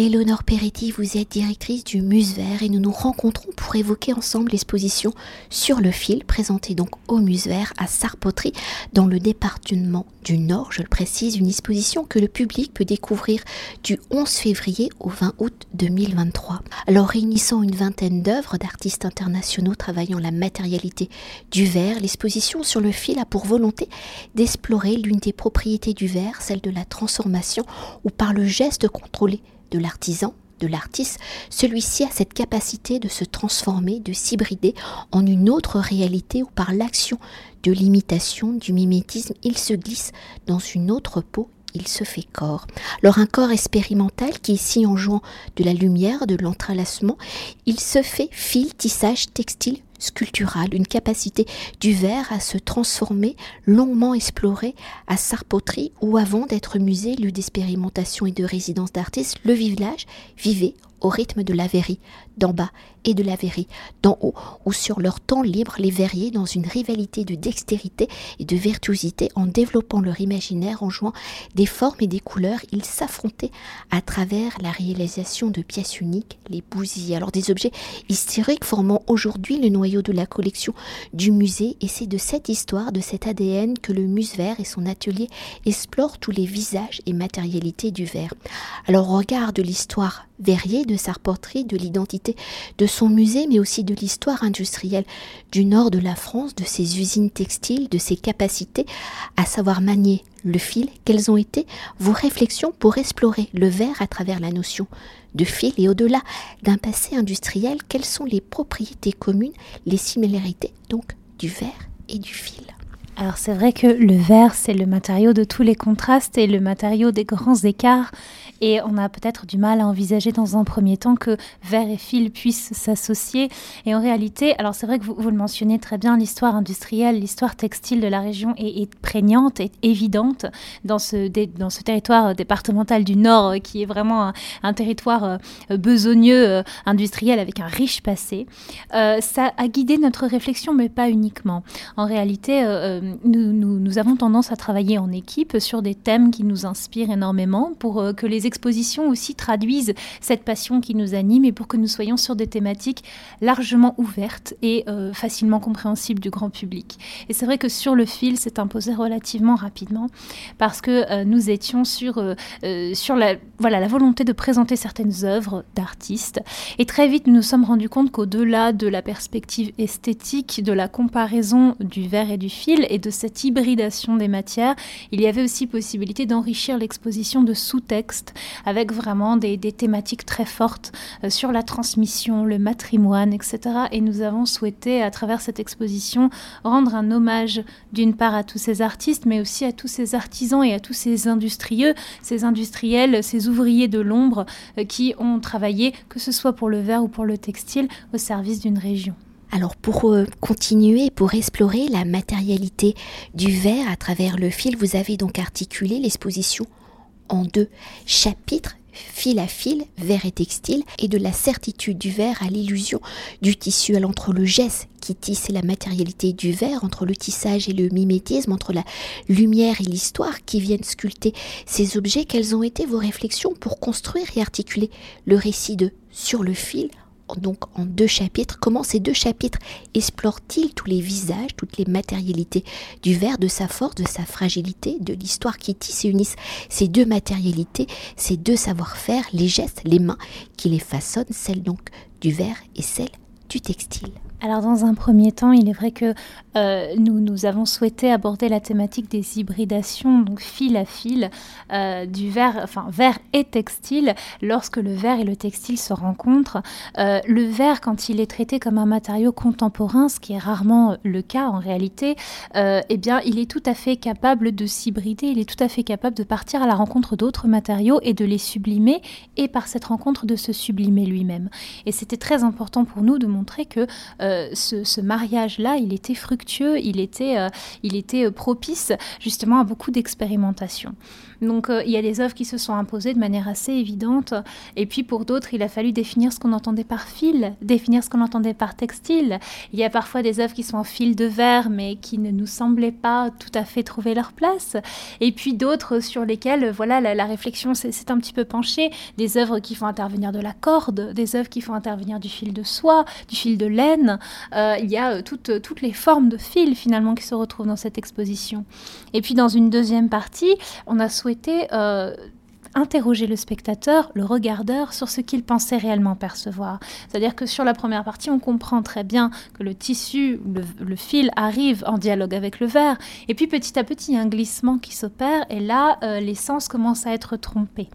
Eleonore Peretti, vous êtes directrice du Muse Vert et nous nous rencontrons pour évoquer ensemble l'exposition Sur le fil, présentée donc au Muse Vert à Sarpoterie, dans le département du Nord, je le précise, une exposition que le public peut découvrir du 11 février au 20 août 2023. Alors réunissant une vingtaine d'œuvres d'artistes internationaux travaillant la matérialité du verre, l'exposition Sur le fil a pour volonté d'explorer l'une des propriétés du verre, celle de la transformation ou par le geste contrôlé de l'artisan, de l'artiste, celui-ci a cette capacité de se transformer, de s'hybrider en une autre réalité ou par l'action de l'imitation, du mimétisme, il se glisse dans une autre peau il se fait corps. Alors un corps expérimental qui ici en jouant de la lumière, de l'entrelacement, il se fait fil, tissage, textile, sculptural, une capacité du verre à se transformer, longuement explorée à Sarpoterie, ou avant d'être musée, lieu d'expérimentation et de résidence d'artistes, le village vivait au rythme de la verrie, d'en bas et de la verrie, d'en haut, ou sur leur temps libre, les verriers, dans une rivalité de dextérité et de virtuosité, en développant leur imaginaire, en jouant des formes et des couleurs, ils s'affrontaient à travers la réalisation de pièces uniques, les bousilles, alors des objets historiques formant aujourd'hui le noyau de la collection du musée, et c'est de cette histoire, de cet ADN que le Muse Vert et son atelier explorent tous les visages et matérialités du verre. Alors regarde l'histoire verrier de sa reporterie, de l'identité de son musée, mais aussi de l'histoire industrielle du nord de la France, de ses usines textiles, de ses capacités à savoir manier le fil. Quelles ont été vos réflexions pour explorer le verre à travers la notion de fil et au-delà d'un passé industriel, quelles sont les propriétés communes, les similarités donc du verre et du fil? Alors c'est vrai que le verre, c'est le matériau de tous les contrastes et le matériau des grands écarts. Et on a peut-être du mal à envisager dans un premier temps que verre et fil puissent s'associer. Et en réalité, alors c'est vrai que vous, le mentionnez très bien, l'histoire industrielle, l'histoire textile de la région est, prégnante, est évidente dans ce, dans ce territoire départemental du Nord, euh, qui est vraiment un, territoire euh, besogneux euh, industriel avec un riche passé. ça a guidé notre réflexion, mais pas uniquement. En réalité, nous, avons tendance à travailler en équipe sur des thèmes qui nous inspirent énormément pour que les expositions aussi traduisent cette passion qui nous anime et pour que nous soyons sur des thématiques largement ouvertes et euh, facilement compréhensibles du grand public. Et c'est vrai que sur le fil, c'est imposé relativement rapidement parce que euh, nous étions sur, euh, sur la, voilà, la volonté de présenter certaines œuvres d'artistes. Et très vite, nous nous sommes rendus compte qu'au-delà de la perspective esthétique, de la comparaison du verre et du fil de cette hybridation des matières, il y avait aussi possibilité d'enrichir l'exposition de sous-textes avec vraiment des, thématiques très fortes euh, sur la transmission, le matrimoine, etc. Et nous avons souhaité, à travers cette exposition, rendre un hommage d'une part à tous ces artistes, mais aussi à tous ces artisans et à tous ces industrieux, ces industriels, ces ouvriers de l'ombre euh, qui ont travaillé, que ce soit pour le verre ou pour le textile, au service d'une région. Alors pour euh, continuer, pour explorer la matérialité du verre à travers le fil, vous avez donc articulé l'exposition en deux chapitres fil à fil, verre et textile, et de la certitude du verre à l'illusion du tissu, alors entre le geste qui tisse et la matérialité du verre, entre le tissage et le mimétisme, entre la lumière et l'histoire qui viennent sculpter ces objets, quelles ont été vos réflexions pour construire et articuler le récit de Sur le fil donc en deux chapitres. Comment ces deux chapitres explorent-ils tous les visages, toutes les matérialités du verre, de sa force, de sa fragilité, de l'histoire qui tisse et unissent ces deux matérialités, ces deux savoir-faire, les gestes, les mains qui les façonnent, celles donc du verre et celles du textile alors dans un premier temps, il est vrai que euh, nous, nous avons souhaité aborder la thématique des hybridations, donc fil à fil, euh, du verre, enfin verre et textile, lorsque le verre et le textile se rencontrent. Euh, le verre, quand il est traité comme un matériau contemporain, ce qui est rarement le cas en réalité, eh bien il est tout à fait capable de s'hybrider, il est tout à fait capable de partir à la rencontre d'autres matériaux et de les sublimer, et par cette rencontre de se sublimer lui-même. Et c'était très important pour nous de montrer que ce, mariage-là, il était fructueux, il était, il était propice justement à beaucoup d'expérimentation. Donc il y a des œuvres qui se sont imposées de manière assez évidente, et puis pour d'autres, il a fallu définir ce qu'on entendait par fil, définir ce qu'on entendait par textile. Il y a parfois des œuvres qui sont en fil de verre, mais qui ne nous semblaient pas tout à fait trouver leur place. Et puis d'autres sur lesquelles, voilà, la, réflexion s'est un petit peu penchée. Des œuvres qui font intervenir de la corde, des œuvres qui font intervenir du fil de soie, du fil de laine. Euh, il y a euh, toutes, toutes les formes de fil finalement qui se retrouvent dans cette exposition. Et puis dans une deuxième partie, on a souhaité euh, interroger le spectateur, le regardeur, sur ce qu'il pensait réellement percevoir. C'est-à-dire que sur la première partie, on comprend très bien que le tissu, le, fil arrive en dialogue avec le verre, et puis petit à petit, il y a un glissement qui s'opère, et là, euh, les sens commencent à être trompés.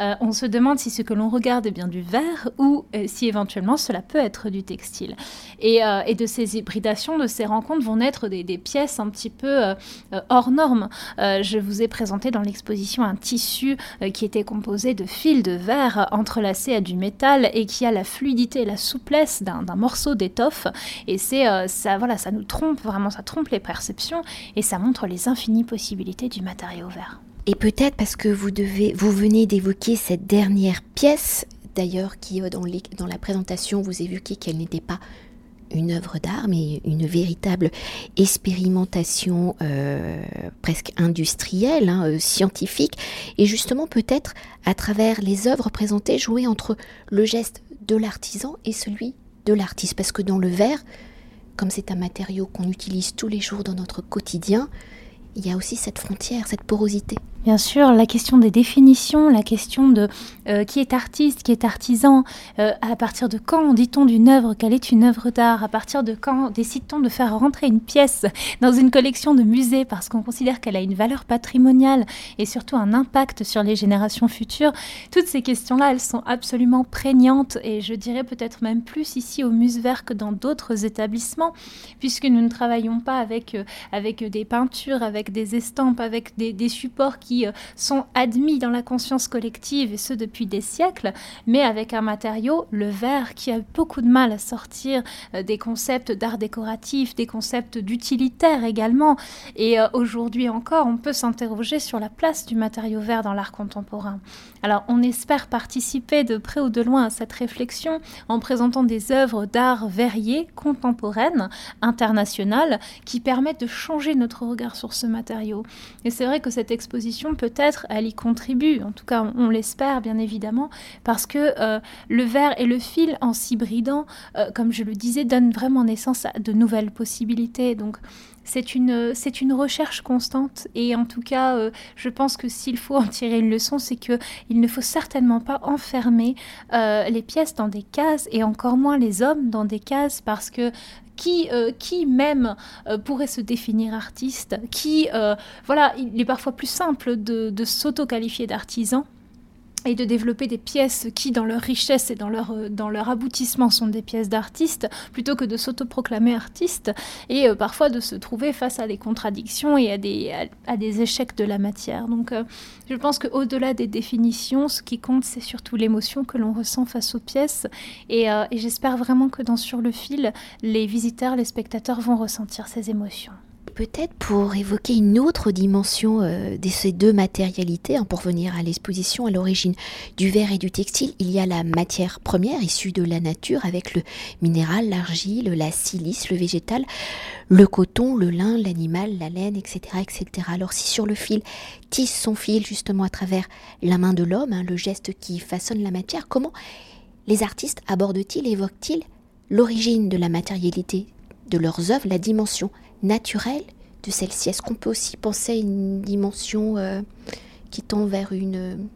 Euh, on se demande si ce que l'on regarde est bien du verre ou euh, si éventuellement cela peut être du textile. Et, de ces hybridations, de ces rencontres vont naître des, des pièces un petit peu hors normes. je vous ai présenté dans l'exposition un tissu qui était composé de fils de verre entrelacés à du métal et qui a la fluidité et la souplesse d'un morceau d'étoffe. Et c'est euh, ça, ça nous trompe vraiment, ça trompe les perceptions et ça montre les infinies possibilités du matériau verre. Et peut-être parce que vous devez, vous venez d'évoquer cette dernière pièce, d'ailleurs, qui euh, dans, dans la présentation vous évoquez qu'elle n'était pas une œuvre d'art, mais une véritable expérimentation euh, presque industrielle, hein, euh, scientifique, et justement peut-être à travers les œuvres présentées, jouer entre le geste de l'artisan et celui de l'artiste, parce que dans le verre, comme c'est un matériau qu'on utilise tous les jours dans notre quotidien, il y a aussi cette frontière, cette porosité. Bien sûr, la question des définitions, la question de euh, qui est artiste, qui est artisan, euh, à partir de quand dit-on d'une œuvre qu'elle est une œuvre d'art, à partir de quand décide-t-on de faire rentrer une pièce dans une collection de musées parce qu'on considère qu'elle a une valeur patrimoniale et surtout un impact sur les générations futures. Toutes ces questions-là, elles sont absolument prégnantes et je dirais peut-être même plus ici au Musevert que dans d'autres établissements, puisque nous ne travaillons pas avec, euh, avec des peintures, avec des estampes, avec des supports qui euh, sont admis dans la conscience collective, et ce depuis des siècles, mais avec un matériau, le verre, qui a beaucoup de mal à sortir euh, des concepts d'art décoratif, des concepts d'utilitaire également. Et euh, aujourd'hui encore, on peut s'interroger sur la place du matériau verre dans l'art contemporain. Alors, on espère participer de près ou de loin à cette réflexion en présentant des œuvres d'art verrier, contemporaines, internationales, qui permettent de changer notre regard sur ce matériau. Et c'est vrai que cette exposition peut-être, elle y contribue. En tout cas, on, l'espère, bien évidemment, parce que euh, le verre et le fil, en s'hybridant, euh, comme je le disais, donnent vraiment naissance à de nouvelles possibilités. Donc, c'est une, c'est une recherche constante. Et en tout cas, euh, je pense que s'il faut en tirer une leçon, c'est qu'il ne faut certainement pas enfermer les pièces dans des cases et encore moins les hommes dans des cases parce que qui, euh, qui même euh, pourrait se définir artiste, qui, euh, voilà, il est parfois plus simple de, de s'auto-qualifier d'artisan et de développer des pièces qui, dans leur richesse et dans leur, dans leur aboutissement, sont des pièces d'artistes, plutôt que de s'autoproclamer artiste, et parfois de se trouver face à des contradictions et à des, à, des échecs de la matière. Donc je pense qu'au-delà des définitions, ce qui compte, c'est surtout l'émotion que l'on ressent face aux pièces, et, et j'espère vraiment que dans Sur le fil, les visiteurs, les spectateurs vont ressentir ces émotions peut-être pour évoquer une autre dimension euh, de ces deux matérialités, hein, pour venir à l'exposition à l'origine du verre et du textile, il y a la matière première issue de la nature avec le minéral, l'argile, la silice, le végétal, le coton, le lin, l'animal, la laine, etc., etc. Alors si sur le fil tisse son fil justement à travers la main de l'homme, hein, le geste qui façonne la matière, comment les artistes abordent-ils, évoquent-ils l'origine de la matérialité de leurs œuvres, la dimension naturelle de celle-ci Est-ce qu'on peut aussi penser à une dimension euh, qui tend vers une,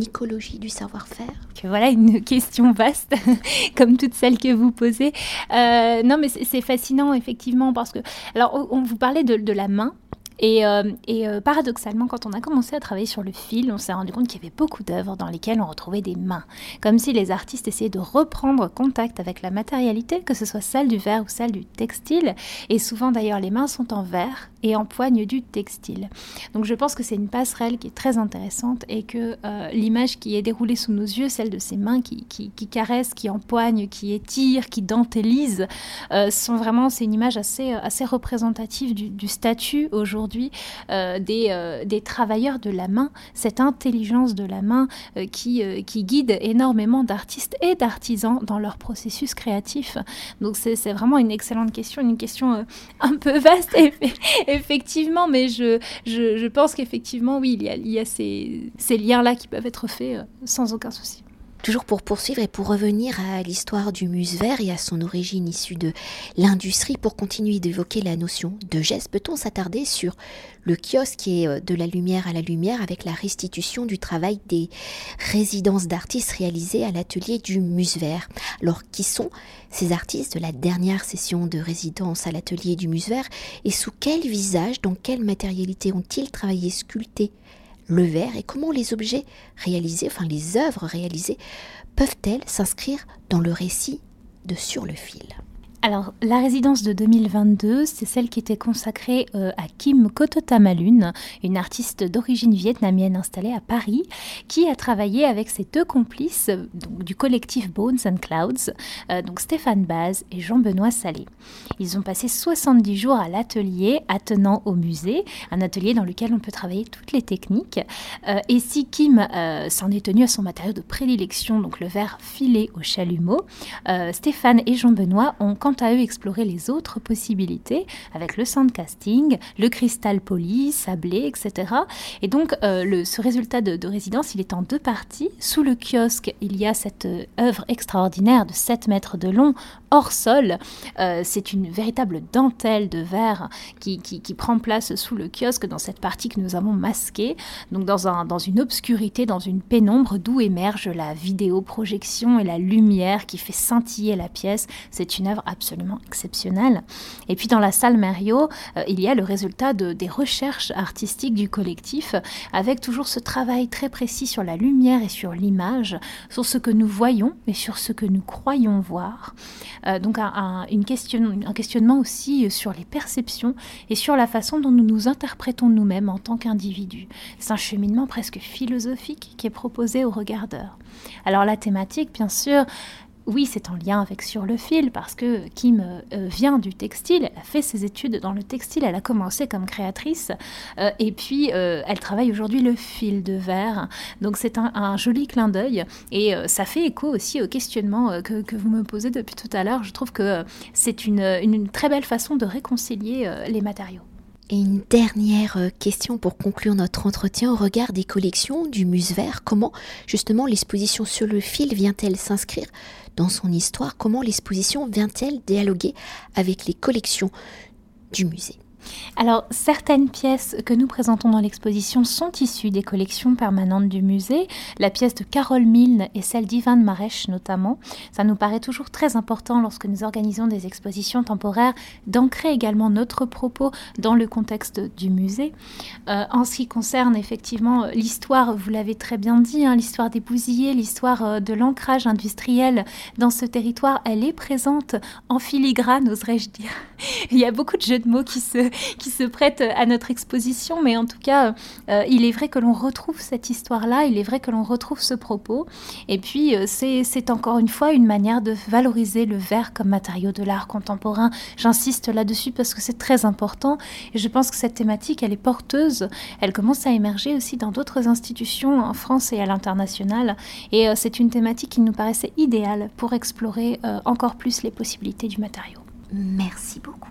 écologie du savoir-faire? Voilà une question vaste, comme toutes celles que vous posez. Euh, non, mais c'est fascinant, effectivement, parce que. Alors, on vous parlait de, de la main. Et, et paradoxalement, quand on a commencé à travailler sur le fil, on s'est rendu compte qu'il y avait beaucoup d'œuvres dans lesquelles on retrouvait des mains, comme si les artistes essayaient de reprendre contact avec la matérialité, que ce soit celle du verre ou celle du textile. Et souvent d'ailleurs, les mains sont en verre et empoignent du textile. Donc je pense que c'est une passerelle qui est très intéressante et que euh, l'image qui est déroulée sous nos yeux, celle de ces mains qui, caressent, qui empoignent, qui étirent, qui dentélisent, euh, sont vraiment, c'est une image assez, assez représentative du, statut aujourd'hui euh, des, des travailleurs de la main, cette intelligence de la main qui, qui guide énormément d'artistes et d'artisans dans leur processus créatif. Donc c'est vraiment une excellente question, une question un peu vaste effectivement, mais je, je, pense qu'effectivement, oui, il y a, il y a ces, ces liens-là qui peuvent être faits euh, sans aucun souci. Toujours pour poursuivre et pour revenir à l'histoire du muse-vert et à son origine issue de l'industrie, pour continuer d'évoquer la notion de geste, peut-on s'attarder sur le kiosque est euh, de la lumière à la lumière avec la restitution du travail des résidences d'artistes réalisées à l'atelier du muse-vert Alors, qui sont ces artistes de la dernière session de résidence à l'atelier du muse-vert et sous quel visage, dans quelle matérialité ont-ils travaillé, sculpté le verre et comment les objets réalisés, enfin les œuvres réalisées, peuvent-elles s'inscrire dans le récit de Sur le fil? Alors, la résidence de 2022, c'est celle qui était consacrée euh, à Kim Kototamalun, une artiste d'origine vietnamienne installée à Paris, qui a travaillé avec ses deux complices du collectif Bones and Clouds, euh, donc Stéphane Baz et Jean-Benoît Salé. Ils ont passé 70 jours à l'atelier attenant au musée, un atelier dans lequel on peut travailler toutes les techniques. Euh, et si Kim s'en est tenu à son matériau de prédilection, donc le verre filé au chalumeau, Stéphane et Jean-Benoît ont quant à eux explorer les autres possibilités avec le sandcasting, le cristal poli, sablé, etc. Et donc euh, ce résultat de, résidence, il est en deux parties. Sous le kiosque, il y a cette euh, œuvre extraordinaire de 7 mètres de long hors sol. Euh, c'est une véritable dentelle de verre qui, qui, prend place sous le kiosque dans cette partie que nous avons masquée, donc dans, un, dans une obscurité, dans une pénombre d'où émerge la vidéoprojection et la lumière qui fait scintiller la pièce. C'est une œuvre absolument exceptionnel. Et puis dans la salle Mario, euh, il y a le résultat de, des recherches artistiques du collectif, avec toujours ce travail très précis sur la lumière et sur l'image, sur ce que nous voyons et sur ce que nous croyons voir. Euh, donc un, une question, un questionnement aussi sur les perceptions et sur la façon dont nous nous interprétons nous-mêmes en tant qu'individus. C'est un cheminement presque philosophique qui est proposé aux regardeurs. Alors la thématique, bien sûr, oui, c'est en lien avec Sur le fil, parce que Kim euh, vient du textile, elle a fait ses études dans le textile, elle a commencé comme créatrice, euh, et puis euh, elle travaille aujourd'hui le fil de verre. Donc c'est un, joli clin d'œil, et ça fait écho aussi au questionnement que, vous me posez depuis tout à l'heure. Je trouve que c'est une, une, très belle façon de réconcilier les matériaux. Et une dernière question pour conclure notre entretien au regard des collections du Muse Vert. Comment justement l'exposition sur le fil vient-elle s'inscrire dans son histoire, comment l'exposition vient-elle dialoguer avec les collections du musée? Alors, certaines pièces que nous présentons dans l'exposition sont issues des collections permanentes du musée. La pièce de Carole Milne et celle d'Ivan Marèche notamment. Ça nous paraît toujours très important lorsque nous organisons des expositions temporaires d'ancrer également notre propos dans le contexte du musée. Euh, en ce qui concerne effectivement l'histoire, vous l'avez très bien dit, hein, l'histoire des bousillés, l'histoire euh, de l'ancrage industriel dans ce territoire, elle est présente en filigrane, oserais-je dire. Il y a beaucoup de jeux de mots qui se, qui se prête à notre exposition, mais en tout cas, euh, il est vrai que l'on retrouve cette histoire-là, il est vrai que l'on retrouve ce propos, et puis euh, c'est encore une fois une manière de valoriser le verre comme matériau de l'art contemporain. J'insiste là-dessus parce que c'est très important, et je pense que cette thématique, elle est porteuse, elle commence à émerger aussi dans d'autres institutions en France et à l'international, et euh, c'est une thématique qui nous paraissait idéale pour explorer encore plus les possibilités du matériau. Merci beaucoup.